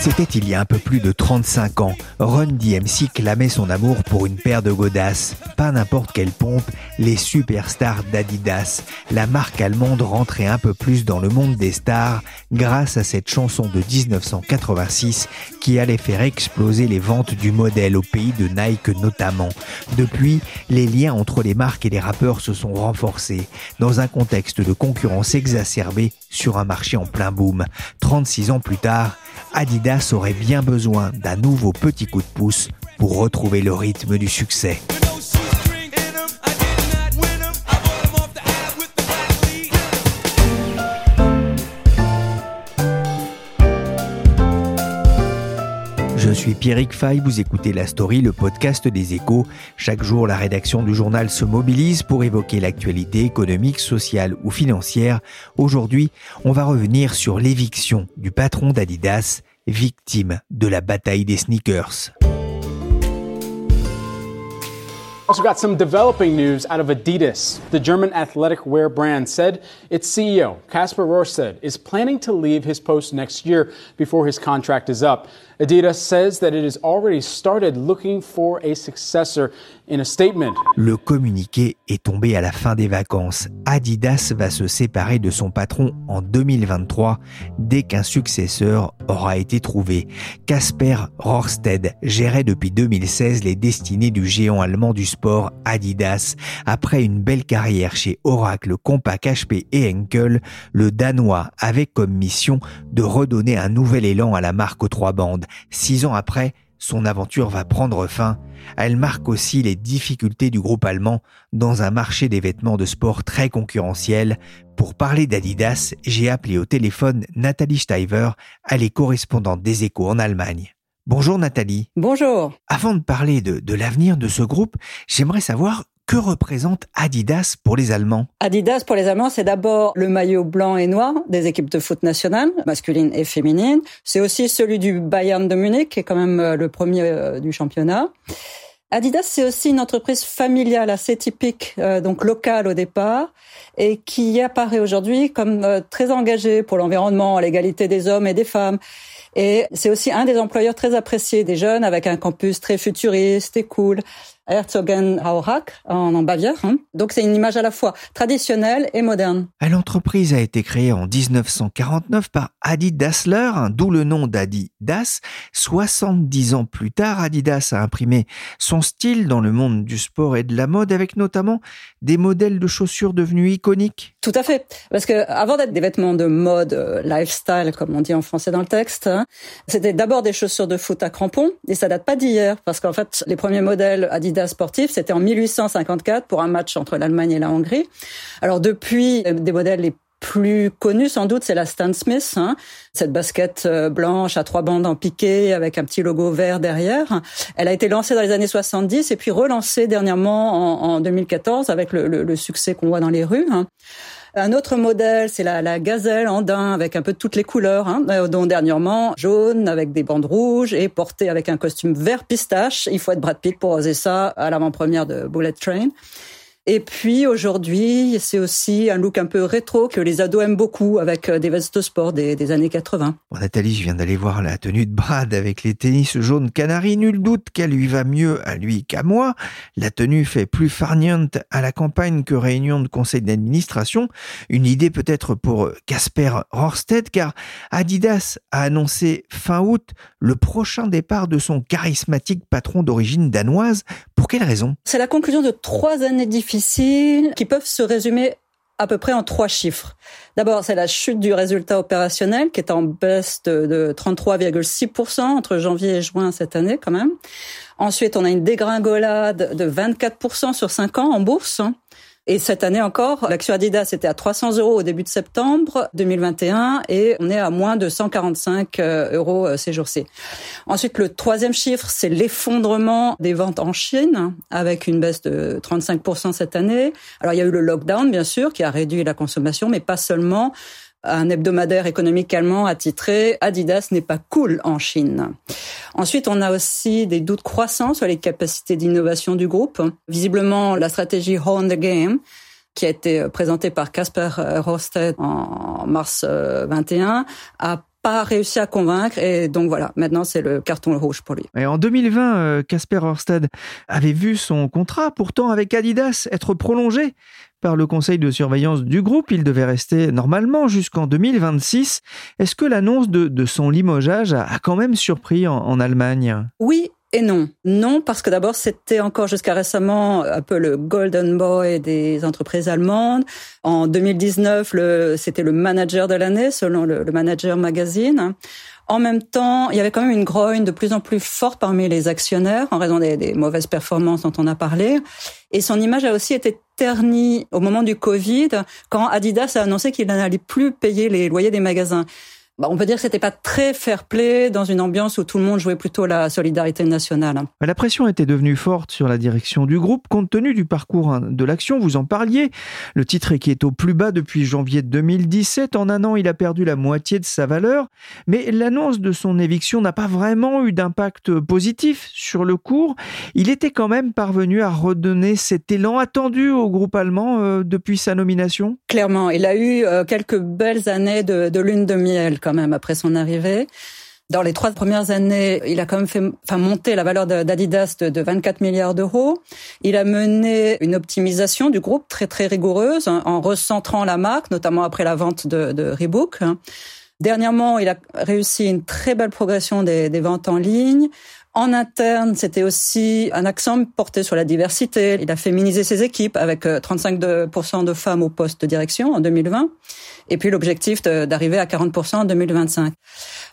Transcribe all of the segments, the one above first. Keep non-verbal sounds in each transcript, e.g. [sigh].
C'était il y a un peu plus de 35 ans. Run DMC clamait son amour pour une paire de godasses. Pas n'importe quelle pompe, les superstars d'Adidas. La marque allemande rentrait un peu plus dans le monde des stars grâce à cette chanson de 1986 qui allait faire exploser les ventes du modèle au pays de Nike notamment. Depuis, les liens entre les marques et les rappeurs se sont renforcés dans un contexte de concurrence exacerbée sur un marché en plein boom. 36 ans plus tard, Adidas aurait bien besoin d'un nouveau petit coup de pouce pour retrouver le rythme du succès. Je suis Pierrick Fay, vous écoutez La Story, le podcast des échos. Chaque jour, la rédaction du journal se mobilise pour évoquer l'actualité économique, sociale ou financière. Aujourd'hui, on va revenir sur l'éviction du patron d'Adidas, victime de la bataille des sneakers. Also got some developing news out of Adidas. The German athletic wear brand said its CEO, Kasper Rorsted, is planning to leave his post next year before his contract is up. Adidas says that it has already started looking for a successor in a statement. Le communiqué est tombé à la fin des vacances. Adidas va se séparer de son patron en 2023 dès qu'un successeur aura été trouvé. Kasper Rorsted gérait depuis 2016 les destinées du géant allemand du sport Adidas. Après une belle carrière chez Oracle, Compaq, HP et Henkel, le Danois avait comme mission de redonner un nouvel élan à la marque aux trois bandes. Six ans après, son aventure va prendre fin. Elle marque aussi les difficultés du groupe allemand dans un marché des vêtements de sport très concurrentiel. Pour parler d'Adidas, j'ai appelé au téléphone Nathalie Steiver, elle est correspondante des échos en Allemagne. Bonjour Nathalie. Bonjour. Avant de parler de, de l'avenir de ce groupe, j'aimerais savoir que représente Adidas pour les Allemands? Adidas pour les Allemands, c'est d'abord le maillot blanc et noir des équipes de foot nationales, masculines et féminines. C'est aussi celui du Bayern de Munich, qui est quand même euh, le premier euh, du championnat. Adidas, c'est aussi une entreprise familiale assez typique, euh, donc locale au départ, et qui apparaît aujourd'hui comme très engagée pour l'environnement, l'égalité des hommes et des femmes. Et c'est aussi un des employeurs très appréciés des jeunes, avec un campus très futuriste et cool. Herzogenaurach en, en Bavière. hein. Donc c'est une image à la fois traditionnelle et moderne. L'entreprise a été créée en 1949 par Adi Dassler, hein, d'où le nom d'Adidas. 70 ans plus tard, Adidas a imprimé son style dans le monde du sport et de la mode avec notamment des modèles de chaussures devenus iconiques. Tout à fait. Parce que avant d'être des vêtements de mode, euh, lifestyle, comme on dit en français dans le texte, hein, c'était d'abord des chaussures de foot à crampons. Et ça date pas d'hier. Parce qu'en fait, les premiers modèles Adidas sportifs, c'était en 1854 pour un match entre l'Allemagne et la Hongrie. Alors depuis, euh, des modèles les plus connus sans doute, c'est la Stan Smith, hein, cette basket euh, blanche à trois bandes en piqué avec un petit logo vert derrière. Elle a été lancée dans les années 70 et puis relancée dernièrement en, en 2014 avec le, le- le succès qu'on voit dans les rues. hein. Un autre modèle, c'est la, la gazelle en daim avec un peu toutes les couleurs, hein, euh, dont dernièrement jaune avec des bandes rouges et porté avec un costume vert pistache. Il faut être Brad Pitt pour oser ça à l'avant-première de Bullet Train. Et puis aujourd'hui, c'est aussi un look un peu rétro que les ados aiment beaucoup avec euh, des vestes de sport des, années 80. Bon, Nathalie, je viens d'aller voir la tenue de Brad avec les tennis jaunes canaris. Nul doute qu'elle lui va mieux à lui qu'à moi. La tenue fait plus farniente à la campagne que réunion de conseil d'administration. Une idée peut-être pour Casper Rorsted, car Adidas a annoncé fin août le prochain départ de son charismatique patron d'origine danoise. Pour quelle raison? C'est la conclusion de trois années difficiles qui peuvent se résumer à peu près en trois chiffres. D'abord, c'est la chute du résultat opérationnel qui est en baisse de, de 33,6% entre janvier et juin cette année quand même. Ensuite, on a une dégringolade de 24% sur 5 ans en bourse. Et cette année encore, l'action Adidas était à 300 euros au début de septembre 2021 et on est à moins de 145 euh, euros euh, ces jours-ci. Ensuite, le troisième chiffre, c'est l'effondrement des ventes en Chine avec une baisse de 35% cette année. Alors, il y a eu le lockdown, bien sûr, qui a réduit la consommation, mais pas seulement un hebdomadaire économique allemand a Adidas n'est pas cool en Chine. Ensuite, on a aussi des doutes croissants sur les capacités d'innovation du groupe. Visiblement, la stratégie Horn the Game qui a été présentée par Casper Rosted en mars 21 euh, a pas réussi à convaincre et donc voilà, maintenant c'est le carton rouge pour lui. Et en 2020, Casper Horsted avait vu son contrat pourtant avec Adidas être prolongé par le conseil de surveillance du groupe. Il devait rester normalement jusqu'en 2026. Est-ce que l'annonce de, son limogeage a, quand même surpris en, Allemagne? Oui, et non. Non, parce que d'abord, c'était encore jusqu'à récemment un peu le golden boy des entreprises allemandes. En 2019, c'était le manager de l'année, selon le, le, Manager Magazine. En même temps, il y avait quand même une grogne de plus en plus forte parmi les actionnaires en raison des, des mauvaises performances dont on a parlé. Et son image a aussi été ternie au moment du Covid, quand Adidas a annoncé qu'il n'allait plus payer les loyers des magasins. Bah, on peut dire que c'était pas très fair-play dans une ambiance où tout le monde jouait plutôt la solidarité nationale. La pression était devenue forte sur la direction du groupe compte tenu du parcours hein, de l'action. Vous en parliez. Le titre qui est au plus bas depuis janvier 2017. En un an, il a perdu la moitié de sa valeur. Mais l'annonce de son éviction n'a pas vraiment eu d'impact positif sur le cours. Il était quand même parvenu à redonner cet élan attendu au groupe allemand euh, depuis sa nomination. Clairement, il a eu euh, quelques belles années de, de lune de miel même après son arrivée. Dans les trois premières années, il a quand même fait, enfin, monter la valeur d'Adidas de, 24 milliards d'euros. Il a mené une optimisation du groupe très très rigoureuse hein, en recentrant la marque, notamment après la vente de, Reebok. Dernièrement, il a réussi une très belle progression des ventes en ligne. En interne, c'était aussi un accent porté sur la diversité. Il a féminisé ses équipes avec 35% euh, de femmes au poste de direction en 2020. Et puis l'objectif d'arriver à 40% en 2025.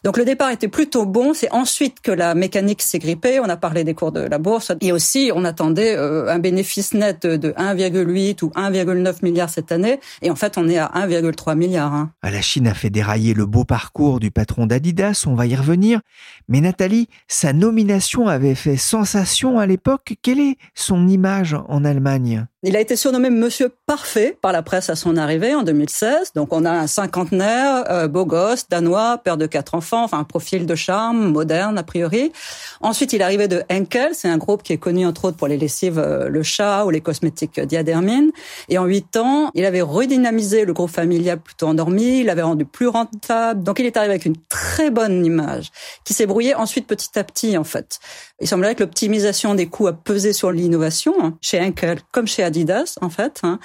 Donc le départ était plutôt bon. C'est ensuite que la mécanique s'est grippée. On a parlé des cours de la bourse. Et aussi, on attendait euh, un bénéfice net de 1,8 ou 1,9 milliard cette année. Et en fait, on est à 1,3 milliard. Hein. La Chine a fait dérailler le beau parcours du patron d'Adidas. On va y revenir. Mais Nathalie, sa nomination avait fait sensation à l'époque. Quelle est son image en Allemagne? Il a été surnommé Monsieur Parfait par la presse à son arrivée en 2016. Donc on a un cinquantenaire, euh, beau gosse, danois, père de quatre enfants, enfin un profil de charme, moderne a priori. Ensuite il arrivé de Henkel, c'est un groupe qui est connu entre autres pour les lessives euh, Le Chat ou les cosmétiques Diadermine. Et en huit ans, il avait redynamisé le groupe familial plutôt endormi, il l'avait rendu plus rentable. Donc il est arrivé avec une très bonne image qui s'est brouillée ensuite petit à petit en fait. Il semblerait que l'optimisation des coûts a pesé sur l'innovation hein, chez Henkel comme chez Adidas en fait. Hein.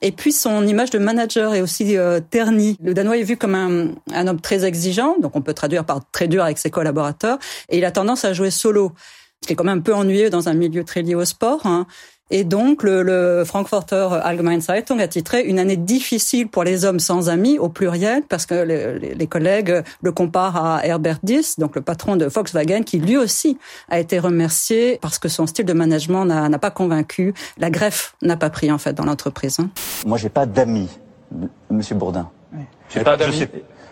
Et puis son image de manager est aussi euh, ternie. Le Danois est vu comme un, un, homme très exigeant, donc on peut traduire par très dur avec ses collaborateurs, et il a tendance à jouer solo, ce qui est quand même un peu ennuyeux dans un milieu très lié au sport. Hein. Et donc, le, le Frankfurter Allgemeine Zeitung a titré une année difficile pour les hommes sans amis au pluriel, parce que les, les collègues le comparent à Herbert Diess, donc le patron de Volkswagen, qui lui aussi a été remercié parce que son style de management n'a pas convaincu. La greffe n'a pas pris en fait dans l'entreprise. Hein. Moi, j'ai pas d'amis, Monsieur Bourdin. Oui. J'ai pas d'amis.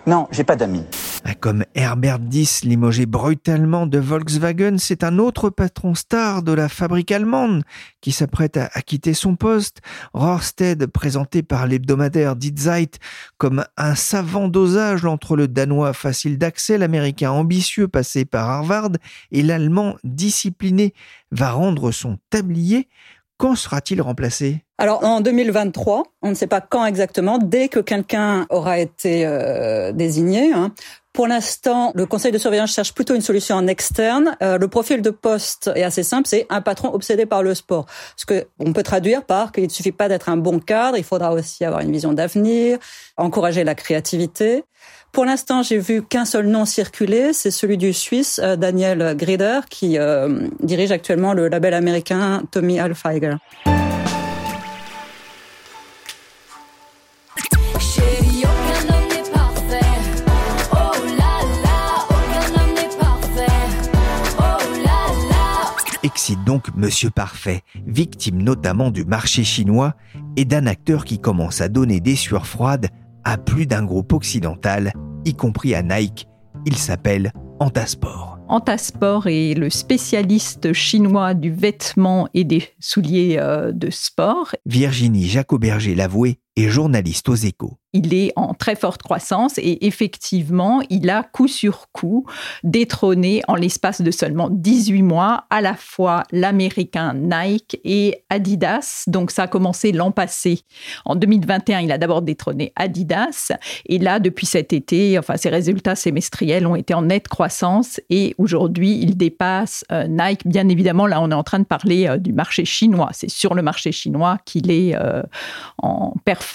Non, j'ai pas d'amis. Ah, comme Herbert Diess limogé brutalement de Volkswagen, c'est un autre patron star de la fabrique allemande qui s'apprête à, quitter son poste. Rorsted, présenté par l'hebdomadaire Die Zeit comme un savant dosage entre le danois facile d'accès, l'américain ambitieux passé par Harvard et l'allemand discipliné, va rendre son tablier quand sera-t-il remplacé? Alors en 2023, on ne sait pas quand exactement, dès que quelqu'un aura été euh, désigné. Hein. Pour l'instant, le conseil de surveillance cherche plutôt une solution en externe. Euh, le profil de poste est assez simple, c'est un patron obsédé par le sport. Ce que on peut traduire par qu'il ne suffit pas d'être un bon cadre, il faudra aussi avoir une vision d'avenir, encourager la créativité. Pour l'instant, j'ai vu qu'un seul nom circuler, c'est celui du Suisse euh, Daniel Grider, qui euh, dirige actuellement le label américain Tommy Alfiger. excite donc Monsieur Parfait, victime notamment du marché chinois et d'un acteur qui commence à donner des sueurs froides à plus d'un groupe occidental, y compris à Nike. Il s'appelle Antasport. Antasport est le spécialiste chinois du vêtement et des souliers euh, de sport. Virginie Jacoberger l'avouait et journaliste aux échos il est en très forte croissance et effectivement, il a coup sur coup détrôné en l'espace de seulement 18 mois à la fois l'américain Nike et Adidas. Donc ça a commencé l'an passé. En 2021, il a d'abord détrôné Adidas et là, depuis cet été, enfin ses résultats semestriels ont été en nette croissance et aujourd'hui, il dépasse euh, Nike. Bien évidemment, là, on est en train de parler euh, du marché chinois. C'est sur le marché chinois qu'il est euh, en performance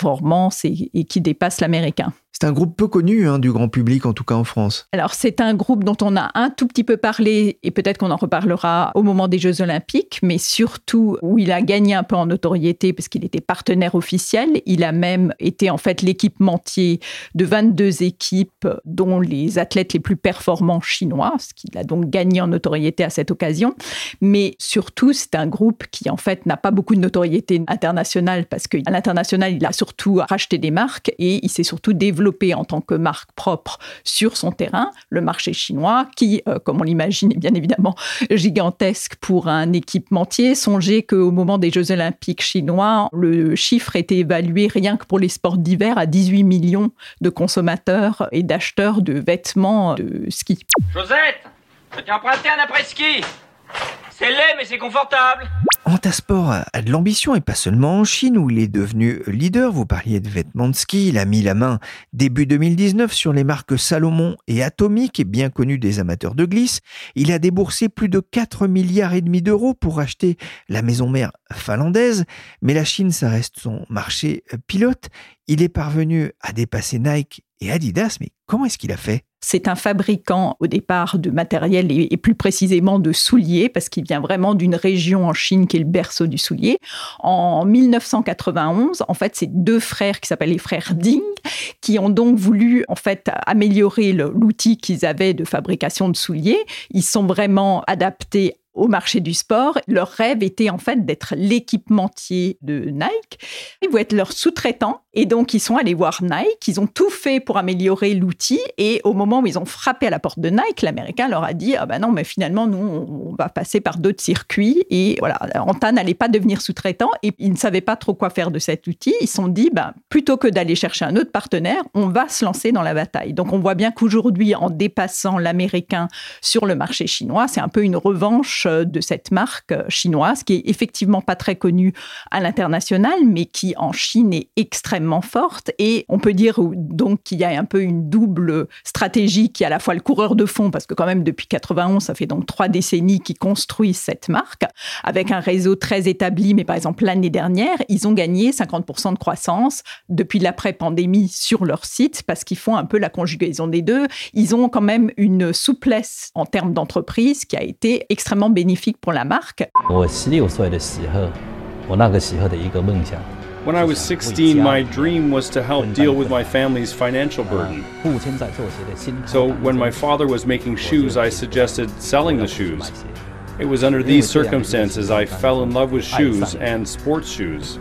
et, et qui dépasse l'américain. C'est un groupe peu connu hein, du grand public, en tout cas en France. Alors c'est un groupe dont on a un tout petit peu parlé et peut-être qu'on en reparlera au moment des Jeux olympiques, mais surtout où il a gagné un peu en notoriété parce qu'il était partenaire officiel. Il a même été en fait l'équipementier de 22 équipes dont les athlètes les plus performants chinois, ce qu'il a donc gagné en notoriété à cette occasion. Mais surtout c'est un groupe qui en fait n'a pas beaucoup de notoriété internationale parce qu'à l'international il a surtout racheté des marques et il s'est surtout développé en tant que marque propre sur son terrain, le marché chinois, qui, euh, comme on l'imagine, est bien évidemment gigantesque pour un équipementier. Songez qu'au moment des Jeux olympiques chinois, le chiffre était évalué rien que pour les sports d'hiver à 18 millions de consommateurs et d'acheteurs de vêtements de ski. Josette, je t'ai emprunté un après-ski. C'est laid, mais c'est confortable. Antasport a de l'ambition et pas seulement en Chine où il est devenu leader. Vous parliez de vêtements de ski. Il a mis la main début 2019 sur les marques Salomon et Atomic, bien connues des amateurs de glisse. Il a déboursé plus de 4 milliards et demi d'euros pour acheter la maison mère finlandaise. Mais la Chine, ça reste son marché pilote. Il est parvenu à dépasser Nike et Adidas. Mais comment est-ce qu'il a fait? C'est un fabricant au départ de matériel et, plus précisément de souliers, parce qu'il vient vraiment d'une région en Chine qui est le berceau du soulier. En 1991, en fait, c'est deux frères qui s'appellent les frères Ding, qui ont donc voulu en fait améliorer l'outil qu'ils avaient de fabrication de souliers. Ils sont vraiment adaptés au marché du sport. Leur rêve était en fait d'être l'équipementier de Nike. Ils voulaient être leur sous-traitant et donc ils sont allés voir Nike. Ils ont tout fait pour améliorer l'outil et au moment où ils ont frappé à la porte de Nike, l'américain leur a dit ah ben non mais finalement nous on va passer par d'autres circuits et voilà Anta n'allait pas devenir sous-traitant et ils ne savaient pas trop quoi faire de cet outil. Ils se sont dit ben plutôt que d'aller chercher un autre partenaire, on va se lancer dans la bataille. Donc on voit bien qu'aujourd'hui en dépassant l'américain sur le marché chinois, c'est un peu une revanche de cette marque chinoise, qui est effectivement pas très connue à l'international, mais qui en Chine est extrêmement forte. Et on peut dire donc qu'il y a un peu une double stratégie qui est à la fois le coureur de fond, parce que quand même depuis 91, ça fait donc trois décennies qu'ils construisent cette marque, avec un réseau très établi, mais par exemple l'année dernière, ils ont gagné 50% de croissance depuis l'après-pandémie sur leur site, parce qu'ils font un peu la conjugaison des deux. Ils ont quand même une souplesse en termes d'entreprise qui a été extrêmement bénéfique pour la marque. When I was 16, my dream was to help deal with my family's financial burden. So, when my father was making shoes, I suggested selling the shoes. It was under these circumstances I fell in love with shoes and sports shoes.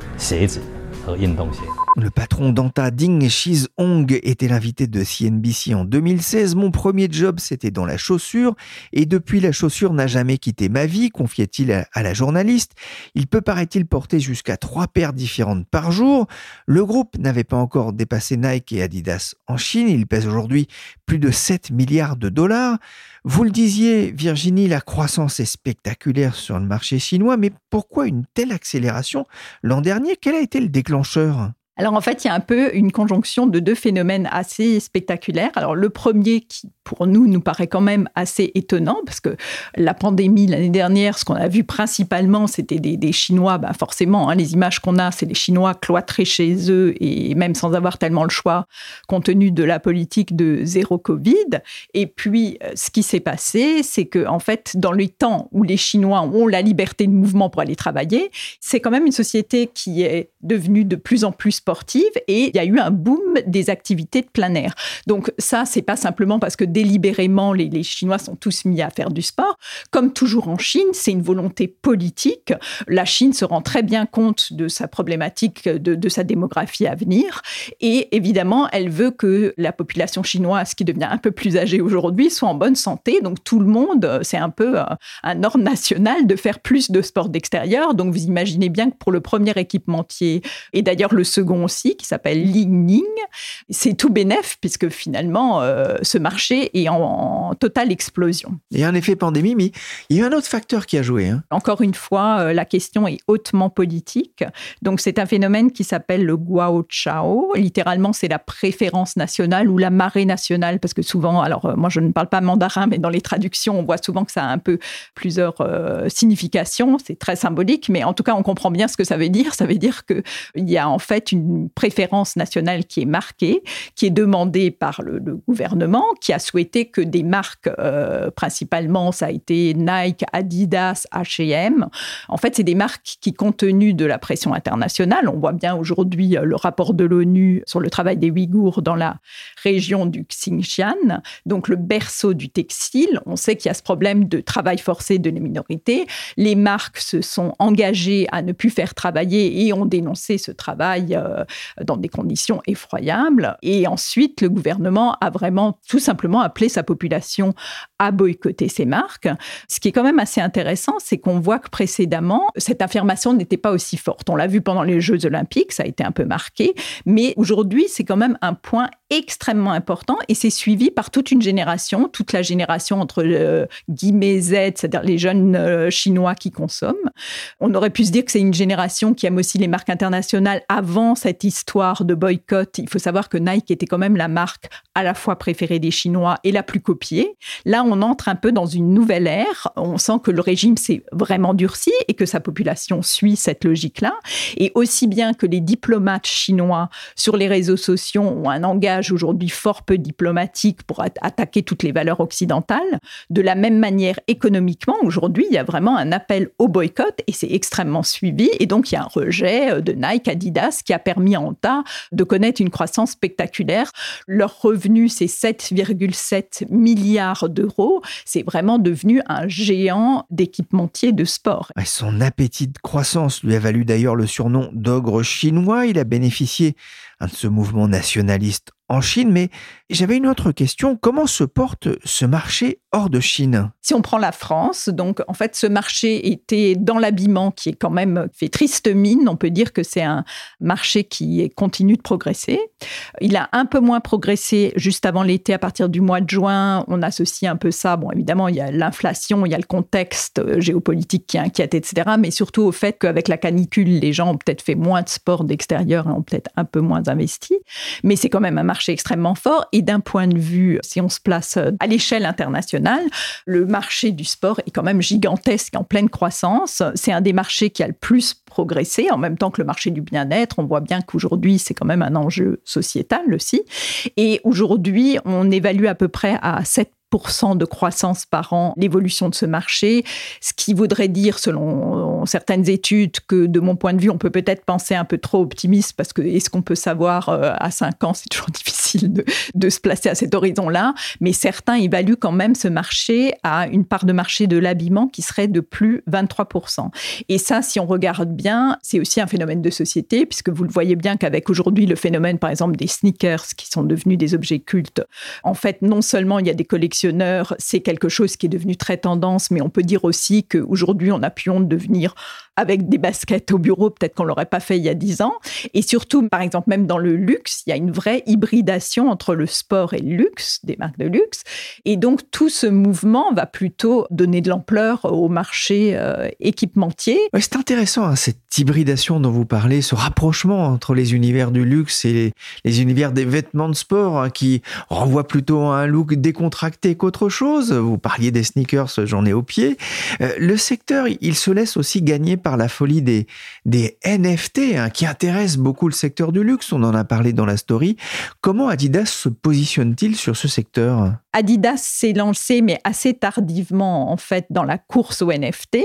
Le patron d'Anta Ding Hong était l'invité de CNBC en 2016. Mon premier job, c'était dans la chaussure et depuis la chaussure n'a jamais quitté ma vie, confiait-il à la journaliste. Il peut, paraît-il, porter jusqu'à trois paires différentes par jour. Le groupe n'avait pas encore dépassé Nike et Adidas en Chine. Il pèse aujourd'hui plus de 7 milliards de dollars. Vous le disiez, Virginie, la croissance est spectaculaire sur le marché chinois, mais pourquoi une telle accélération l'an dernier? Quel a été le déclencheur? Alors en fait, il y a un peu une conjonction de deux phénomènes assez spectaculaires. Alors le premier qui pour nous nous paraît quand même assez étonnant parce que la pandémie l'année dernière, ce qu'on a vu principalement, c'était des, Chinois, ben forcément, hein, les images qu'on a, c'est des Chinois cloîtrés chez eux et même sans avoir tellement le choix compte tenu de la politique de zéro Covid. Et puis euh, ce qui s'est passé, c'est que en fait, dans les temps où les Chinois ont la liberté de mouvement pour aller travailler, c'est quand même une société qui est devenue de plus en plus sportives et il y a eu un boom des activités de plein air. Donc ça, c'est pas simplement parce que délibérément les, les Chinois sont tous mis à faire du sport. Comme toujours en Chine, c'est une volonté politique. La Chine se rend très bien compte de sa problématique, de, de sa démographie à venir. Et évidemment, elle veut que la population chinoise, qui devient un peu plus âgée aujourd'hui, soit en bonne santé. Donc tout le monde, c'est un peu euh, un ordre national de faire plus de sport d'extérieur. Donc vous imaginez bien que pour le premier équipementier, et d'ailleurs le second aussi, qui s'appelle Ling Ning, c'est tout bénef, puisque finalement, euh, ce marché est en, en, totale explosion. Il y a un effet pandémie, mais il y a un autre facteur qui a joué. Hein. Encore une fois, euh, la question est hautement politique. Donc c'est un phénomène qui s'appelle le Guao Chao. Littéralement, c'est la préférence nationale ou la marée nationale, parce que souvent, alors euh, moi je ne parle pas mandarin, mais dans les traductions, on voit souvent que ça a un peu plusieurs euh, significations. C'est très symbolique, mais en tout cas, on comprend bien ce que ça veut dire. Ça veut dire qu'il y a en fait une préférence nationale qui est marquée, qui est demandée par le, gouvernement, qui a souhaité que des marques, euh, principalement, ça a été Nike, Adidas, H&M. En fait, c'est des marques qui, compte tenu de la pression internationale, on voit bien aujourd'hui le rapport de l'ONU sur le travail des Ouïghours dans la région du Xinjiang, donc le berceau du textile. On sait qu'il y a ce problème de travail forcé de les minorités. Les marques se sont engagées à ne plus faire travailler et ont dénoncé ce travail euh, dans des conditions effroyables. Et ensuite, le gouvernement a vraiment tout simplement appelé sa population à boycotter ces marques. Ce qui est quand même assez intéressant, c'est qu'on voit que précédemment, cette affirmation n'était pas aussi forte. On l'a vu pendant les Jeux olympiques, ça a été un peu marqué, mais aujourd'hui, c'est quand même un point extrêmement important et c'est suivi par toute une génération, toute la génération entre euh, guillemets Z, c'est-à-dire les jeunes euh, chinois qui consomment. On aurait pu se dire que c'est une génération qui aime aussi les marques internationales avant cette histoire de boycott. Il faut savoir que Nike était quand même la marque à la fois préférée des Chinois et la plus copiée. Là, on entre un peu dans une nouvelle ère. On sent que le régime s'est vraiment durci et que sa population suit cette logique-là. Et aussi bien que les diplomates chinois sur les réseaux sociaux ont un aujourd'hui fort peu diplomatique pour attaquer toutes les valeurs occidentales, de la même manière économiquement, aujourd'hui, il y a vraiment un appel au boycott et c'est extrêmement suivi. Et donc, il y a un rejet euh, de Nike, Adidas qui a permis en tas de connaître une croissance spectaculaire. Leur revenu, c'est 7,7 milliards d'euros. C'est vraiment devenu un géant d'équipementier de sport. Son appétit de croissance lui a valu d'ailleurs le surnom d'ogre chinois. Il a bénéficié de ce mouvement nationaliste en Chine, mais j'avais une autre question. Comment se porte ce marché hors de Chine? Si on prend la France, donc en fait ce marché était dans l'habillement qui est quand même fait triste mine. On peut dire que c'est un marché qui continue de progresser. Il a un peu moins progressé juste avant l'été, à partir du mois de juin. On associe un peu ça. Bon, évidemment, il y a l'inflation, il y a le contexte géopolitique qui inquiète, etc. Mais surtout au fait qu'avec la canicule, les gens ont peut-être fait moins de sport d'extérieur et ont peut-être un peu moins investi. Mais c'est quand même un marché marché extrêmement fort. Et d'un point de vue, si on se place euh, à l'échelle internationale, le marché du sport est quand même gigantesque, en pleine croissance. C'est un des marchés qui a le plus progressé, en même temps que le marché du bien-être. On voit bien qu'aujourd'hui, c'est quand même un enjeu sociétal aussi. Et aujourd'hui, on évalue à peu près à 7 de croissance par an l'évolution de ce marché, ce qui voudrait dire, selon certaines études, que de mon point de vue, on peut peut-être penser un peu trop optimiste parce que est-ce qu'on peut savoir euh, à 5 ans, [laughs] c'est toujours difficile de, se placer à cet horizon-là, mais certains évaluent quand même ce marché à une part de marché de l'habillement qui serait de plus 23%. Et ça, si on regarde bien, c'est aussi un phénomène de société, puisque vous le voyez bien qu'avec aujourd'hui le phénomène, par exemple, des sneakers qui sont devenus des objets cultes, en fait, non seulement il y a des collections c'est quelque chose qui est devenu très tendance, mais on peut dire aussi qu'aujourd'hui, on a pu honte de avec des baskets au bureau, peut-être qu'on l'aurait pas fait il y a dix ans. Et surtout, par exemple, même dans le luxe, il y a une vraie hybridation entre le sport et le luxe, des marques de luxe. Et donc, tout ce mouvement va plutôt donner de l'ampleur au marché euh, équipementier. C'est intéressant, hein, cette hybridation dont vous parlez, ce rapprochement entre les univers du luxe et les, les univers des vêtements de sport, hein, qui renvoient plutôt à un look décontracté qu'autre chose. Vous parliez des sneakers, j'en ai au pied. Euh, le secteur, il se laisse aussi gagner par la folie des, NFT hein, qui intéressent beaucoup le secteur du luxe. On en a parlé dans la story. Comment Adidas se positionne-t-il sur ce secteur? Adidas s'est lancé, mais assez tardivement, en fait, dans la course au NFT.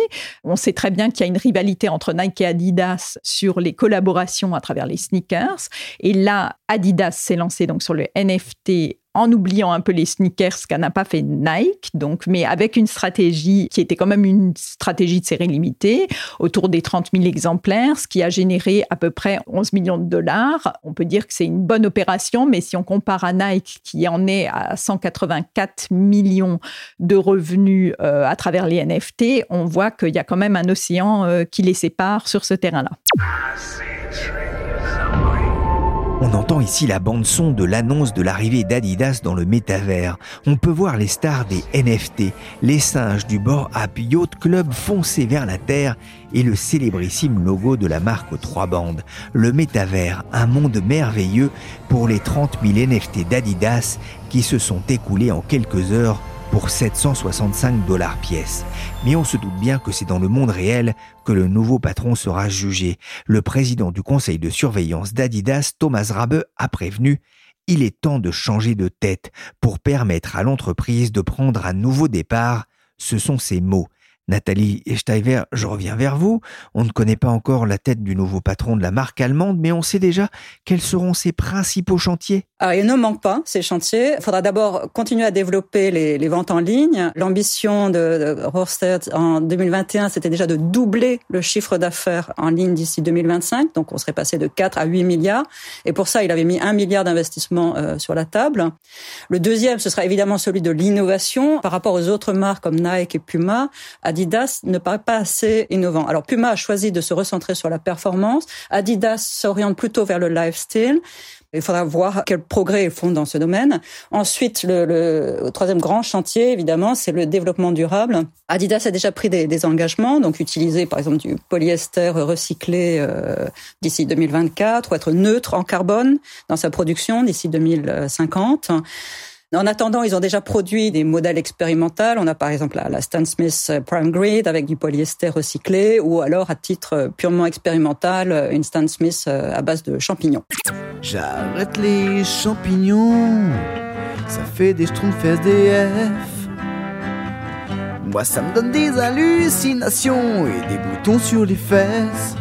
On sait très bien qu'il y a une rivalité entre Nike et Adidas sur les collaborations à travers les sneakers. Et là, Adidas s'est lancé donc sur le NFT en oubliant un peu les sneakers, ce qu'a n'a pas fait Nike, donc, mais avec une stratégie qui était quand même une stratégie de série limitée, autour des 30 000 exemplaires, ce qui a généré à peu près 11 millions de dollars. On peut dire que c'est une bonne opération, mais si on compare à Nike, qui en est à 184 millions de revenus euh, à travers les NFT, on voit qu'il y a quand même un océan euh, qui les sépare sur ce terrain-là. On entend ici la bande-son de l'annonce de l'arrivée d'Adidas dans le métavers. On peut voir les stars des NFT, les singes du bord Yacht Club foncer vers la Terre et le célébrissime logo de la marque aux trois bandes. Le métavers, un monde merveilleux pour les 30 000 NFT d'Adidas qui se sont écoulés en quelques heures pour 765 dollars pièce. Mais on se doute bien que c'est dans le monde réel que le nouveau patron sera jugé. Le président du conseil de surveillance d'Adidas, Thomas Rabe, a prévenu il est temps de changer de tête pour permettre à l'entreprise de prendre un nouveau départ. Ce sont ses mots. Nathalie Steiver, je reviens vers vous. On ne connaît pas encore la tête du nouveau patron de la marque allemande, mais on sait déjà quels seront ses principaux chantiers. Alors, il ne manque pas ces chantiers. Il faudra d'abord continuer à développer les, ventes en ligne. L'ambition de, de en 2021, c'était déjà de doubler le chiffre d'affaires en ligne d'ici 2025. Donc, on serait passé de 4 à 8 milliards. Et pour ça, il avait mis un milliard d'investissements euh, sur la table. Le deuxième, ce sera évidemment celui de l'innovation. Par rapport aux autres marques comme Nike et Puma, Adidas ne paraît pas assez innovant. Alors Puma a choisi de se recentrer sur la performance. Adidas s'oriente plutôt vers le lifestyle. Il faudra voir quels progrès ils font dans ce domaine. Ensuite, le, troisième grand chantier, évidemment, c'est le développement durable. Adidas a déjà pris des, des, engagements, donc utiliser par exemple du polyester recyclé euh, d'ici 2024 ou être neutre en carbone dans sa production d'ici 2050. En attendant, ils ont déjà produit des modèles expérimentaux. On a par exemple la, Stan Smith Prime Grid avec du polyester recyclé ou alors à titre purement expérimental, une Stan Smith euh, à base de champignons. J'arrête les champignons, ça fait des schtroumpfs SDF. Moi ça me donne des hallucinations et des boutons sur les fesses.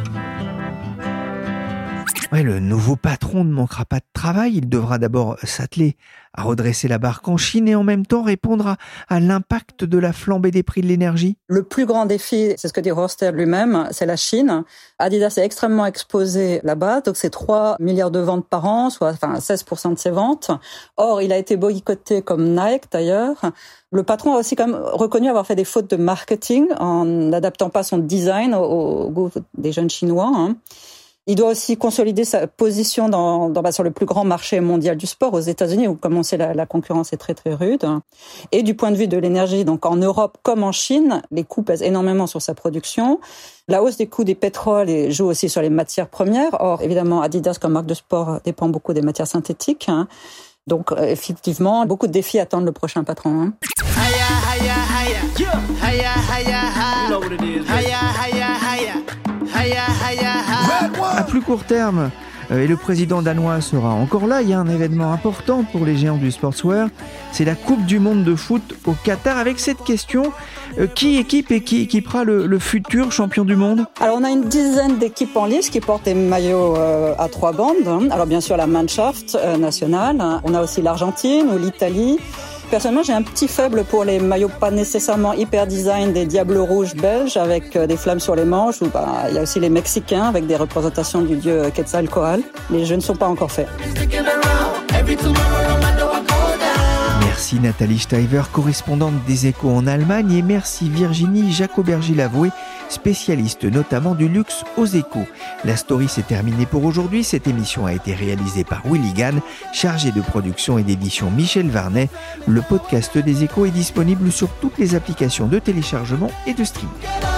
Ouais, le nouveau patron ne manquera pas de travail. Il devra d'abord s'atteler à redresser la barque en Chine et en même temps répondre à, l'impact de la flambée des prix de l'énergie. Le plus grand défi, c'est ce que dit Roster lui-même, c'est la Chine. Adidas est extrêmement exposé là-bas, donc c'est 3 milliards de ventes par an, soit enfin 16% de ses ventes. Or, il a été boycotté comme Nike d'ailleurs. Le patron a aussi quand même reconnu avoir fait des fautes de marketing en n'adaptant pas son design au, goût des jeunes Chinois. Hein. Il doit aussi consolider sa position dans, dans bah, sur le plus grand marché mondial du sport aux États-Unis, où comme on sait la, la, concurrence est très très rude. Et du point de vue de l'énergie, donc en Europe comme en Chine, les coûts pèsent énormément sur sa production. La hausse des coûts des pétroles joue aussi sur les matières premières. Or, évidemment, Adidas comme marque de sport dépend beaucoup des matières synthétiques. Hein. Donc, euh, effectivement, beaucoup de défis attendent le prochain patron. Hein. Plus court terme, euh, et le président danois sera encore là. Il y a un événement important pour les géants du sportswear. C'est la Coupe du Monde de foot au Qatar avec cette question euh, qui équipe et qui équipera le, futur champion du monde? Alors on a une dizaine d'équipes en lice qui portent des maillots euh, à trois bandes. Alors bien sûr la Mannschaft nationale. On a aussi l'Argentine ou l'Italie. Personnellement, j'ai un petit faible pour les maillots pas nécessairement hyper design des Diables Rouges belges avec euh, des flammes sur les manches. Ou bah, il y a aussi les Mexicains avec des représentations du dieu Quetzalcoatl. Les jeux ne sont pas encore faits. Merci Nathalie Steiver, correspondante des Échos en Allemagne, et merci Virginie Jacobergy-Lavoué, spécialiste notamment du luxe aux Échos. La story s'est terminée pour aujourd'hui. Cette émission a été réalisée par Willy Gann, chargé de production et d'édition Michel Varnet. Le podcast des Échos est disponible sur toutes les applications de téléchargement et de streaming.